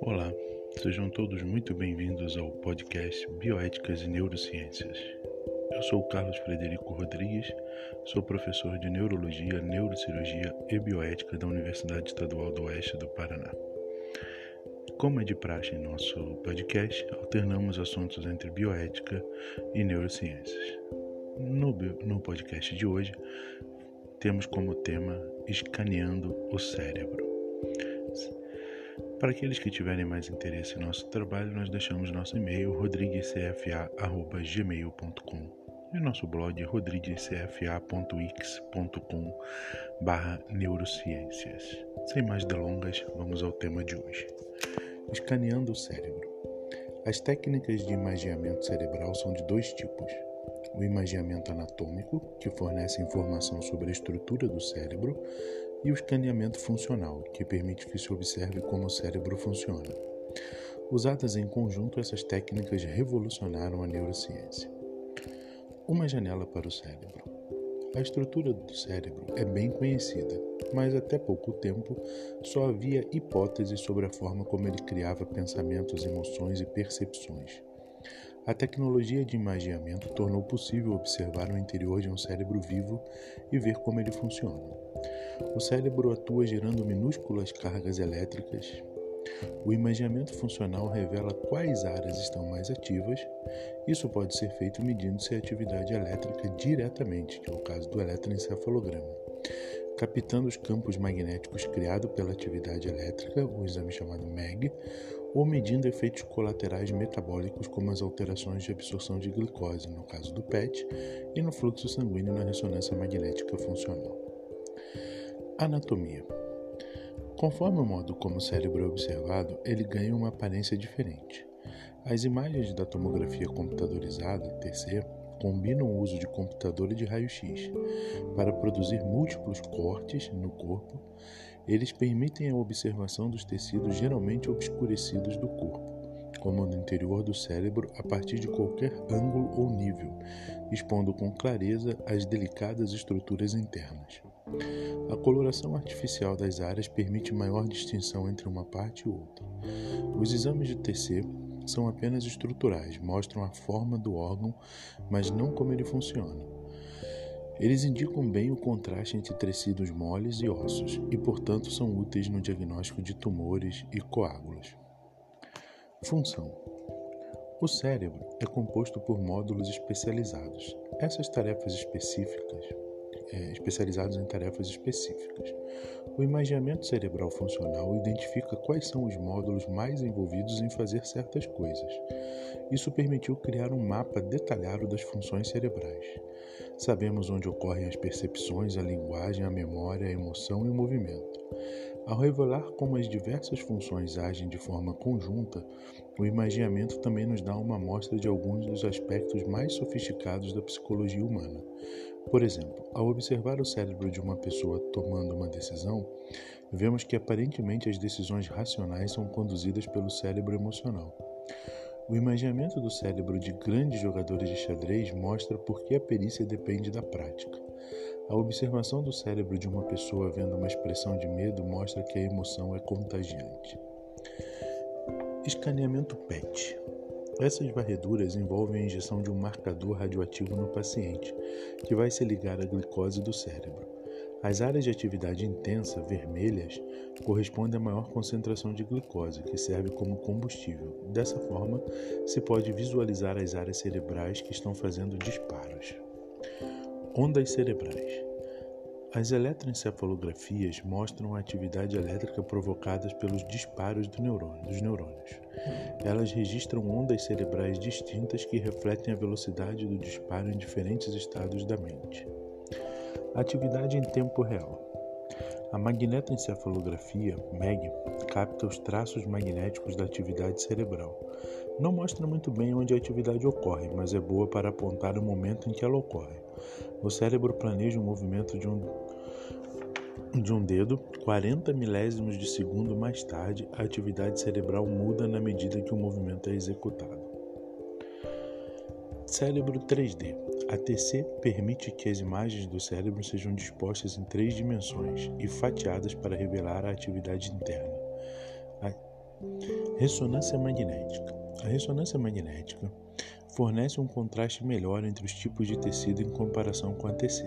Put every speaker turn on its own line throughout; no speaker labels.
Olá, sejam todos muito bem-vindos ao podcast Bioéticas e Neurociências. Eu sou Carlos Frederico Rodrigues, sou professor de Neurologia, Neurocirurgia e Bioética da Universidade Estadual do Oeste do Paraná. Como é de praxe em nosso podcast, alternamos assuntos entre bioética e neurociências. No, no podcast de hoje, temos como tema Escaneando o Cérebro. Para aqueles que tiverem mais interesse em nosso trabalho, nós deixamos nosso e-mail rodriguescfa.gmail.com e nosso blog rodriguescfa.x.com barra neurociências. Sem mais delongas, vamos ao tema de hoje. Escaneando o cérebro. As técnicas de imagiamento cerebral são de dois tipos: o imagiamento anatômico, que fornece informação sobre a estrutura do cérebro, e o escaneamento funcional, que permite que se observe como o cérebro funciona. Usadas em conjunto, essas técnicas revolucionaram a neurociência. Uma janela para o cérebro. A estrutura do cérebro é bem conhecida, mas até pouco tempo só havia hipóteses sobre a forma como ele criava pensamentos, emoções e percepções. A tecnologia de imagiamento tornou possível observar o interior de um cérebro vivo e ver como ele funciona. O cérebro atua gerando minúsculas cargas elétricas o imaginamento funcional revela quais áreas estão mais ativas. Isso pode ser feito medindo-se a atividade elétrica diretamente, que é o caso do eletroencefalograma, captando os campos magnéticos criados pela atividade elétrica, o exame chamado MEG, ou medindo efeitos colaterais metabólicos como as alterações de absorção de glicose, no caso do PET, e no fluxo sanguíneo na ressonância magnética funcional. Anatomia. Conforme o modo como o cérebro é observado, ele ganha uma aparência diferente. As imagens da tomografia computadorizada, TC, combinam o uso de computador e de raio-x para produzir múltiplos cortes no corpo. Eles permitem a observação dos tecidos geralmente obscurecidos do corpo, como no interior do cérebro, a partir de qualquer ângulo ou nível, expondo com clareza as delicadas estruturas internas. A coloração artificial das áreas permite maior distinção entre uma parte e outra. Os exames de TC são apenas estruturais, mostram a forma do órgão, mas não como ele funciona. Eles indicam bem o contraste entre tecidos moles e ossos e, portanto, são úteis no diagnóstico de tumores e coágulos. Função: O cérebro é composto por módulos especializados. Essas tarefas específicas é, especializados em tarefas específicas. O imaginamento cerebral funcional identifica quais são os módulos mais envolvidos em fazer certas coisas. Isso permitiu criar um mapa detalhado das funções cerebrais. Sabemos onde ocorrem as percepções, a linguagem, a memória, a emoção e o movimento. Ao revelar como as diversas funções agem de forma conjunta, o imaginamento também nos dá uma amostra de alguns dos aspectos mais sofisticados da psicologia humana. Por exemplo, ao observar o cérebro de uma pessoa tomando uma decisão, vemos que aparentemente as decisões racionais são conduzidas pelo cérebro emocional. O imaginamento do cérebro de grandes jogadores de xadrez mostra por que a perícia depende da prática. A observação do cérebro de uma pessoa vendo uma expressão de medo mostra que a emoção é contagiante. Escaneamento PET. Essas varreduras envolvem a injeção de um marcador radioativo no paciente, que vai se ligar à glicose do cérebro. As áreas de atividade intensa, vermelhas, correspondem à maior concentração de glicose, que serve como combustível. Dessa forma, se pode visualizar as áreas cerebrais que estão fazendo disparos. Ondas cerebrais. As eletroencefalografias mostram a atividade elétrica provocada pelos disparos do neurônio, dos neurônios. Elas registram ondas cerebrais distintas que refletem a velocidade do disparo em diferentes estados da mente. Atividade em tempo real. A magnetoencefalografia, MEG, capta os traços magnéticos da atividade cerebral. Não mostra muito bem onde a atividade ocorre, mas é boa para apontar o momento em que ela ocorre. O cérebro planeja o movimento de um, de um dedo 40 milésimos de segundo mais tarde, a atividade cerebral muda na medida que o movimento é executado. Cérebro 3D. A TC permite que as imagens do cérebro sejam dispostas em três dimensões e fatiadas para revelar a atividade interna. A ressonância magnética. A ressonância magnética fornece um contraste melhor entre os tipos de tecido em comparação com a TC.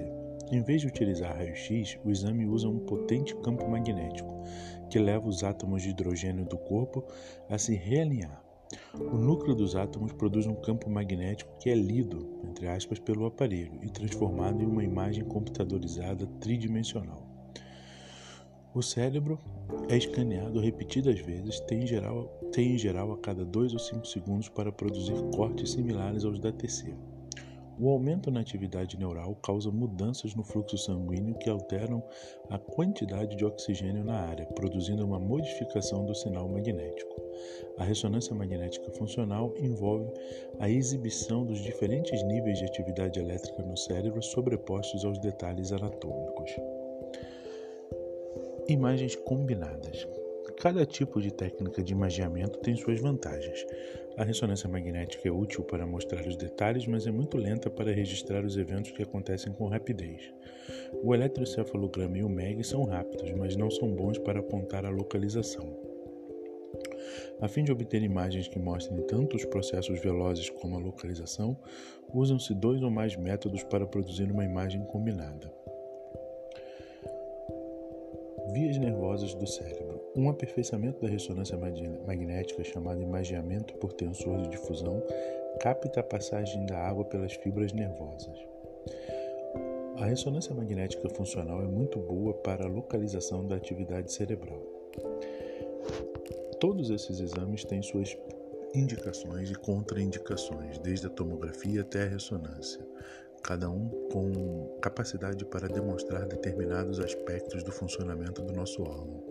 Em vez de utilizar raio-x, o exame usa um potente campo magnético, que leva os átomos de hidrogênio do corpo a se realinhar. O núcleo dos átomos produz um campo magnético que é lido, entre aspas, pelo aparelho e transformado em uma imagem computadorizada tridimensional. O cérebro é escaneado repetidas vezes, tem em geral, tem em geral a cada 2 ou 5 segundos para produzir cortes similares aos da TC. O aumento na atividade neural causa mudanças no fluxo sanguíneo que alteram a quantidade de oxigênio na área, produzindo uma modificação do sinal magnético. A ressonância magnética funcional envolve a exibição dos diferentes níveis de atividade elétrica no cérebro sobrepostos aos detalhes anatômicos. Imagens combinadas. Cada tipo de técnica de imagiamento tem suas vantagens. A ressonância magnética é útil para mostrar os detalhes, mas é muito lenta para registrar os eventos que acontecem com rapidez. O eletrocefalograma e o MEG são rápidos, mas não são bons para apontar a localização. A fim de obter imagens que mostrem tanto os processos velozes como a localização, usam-se dois ou mais métodos para produzir uma imagem combinada. Vias nervosas do cérebro. Um aperfeiçoamento da ressonância magnética, chamado imagiamento por tensor de difusão, capta a passagem da água pelas fibras nervosas. A ressonância magnética funcional é muito boa para a localização da atividade cerebral. Todos esses exames têm suas indicações e contraindicações, desde a tomografia até a ressonância cada um com capacidade para demonstrar determinados aspectos do funcionamento do nosso órgão,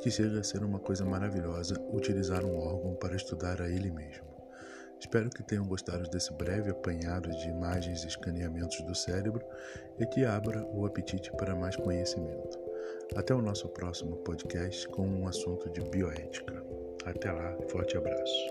que chega a ser uma coisa maravilhosa utilizar um órgão para estudar a ele mesmo. Espero que tenham gostado desse breve apanhado de imagens e escaneamentos do cérebro e que abra o apetite para mais conhecimento. Até o nosso próximo podcast com um assunto de bioética. Até lá, forte abraço.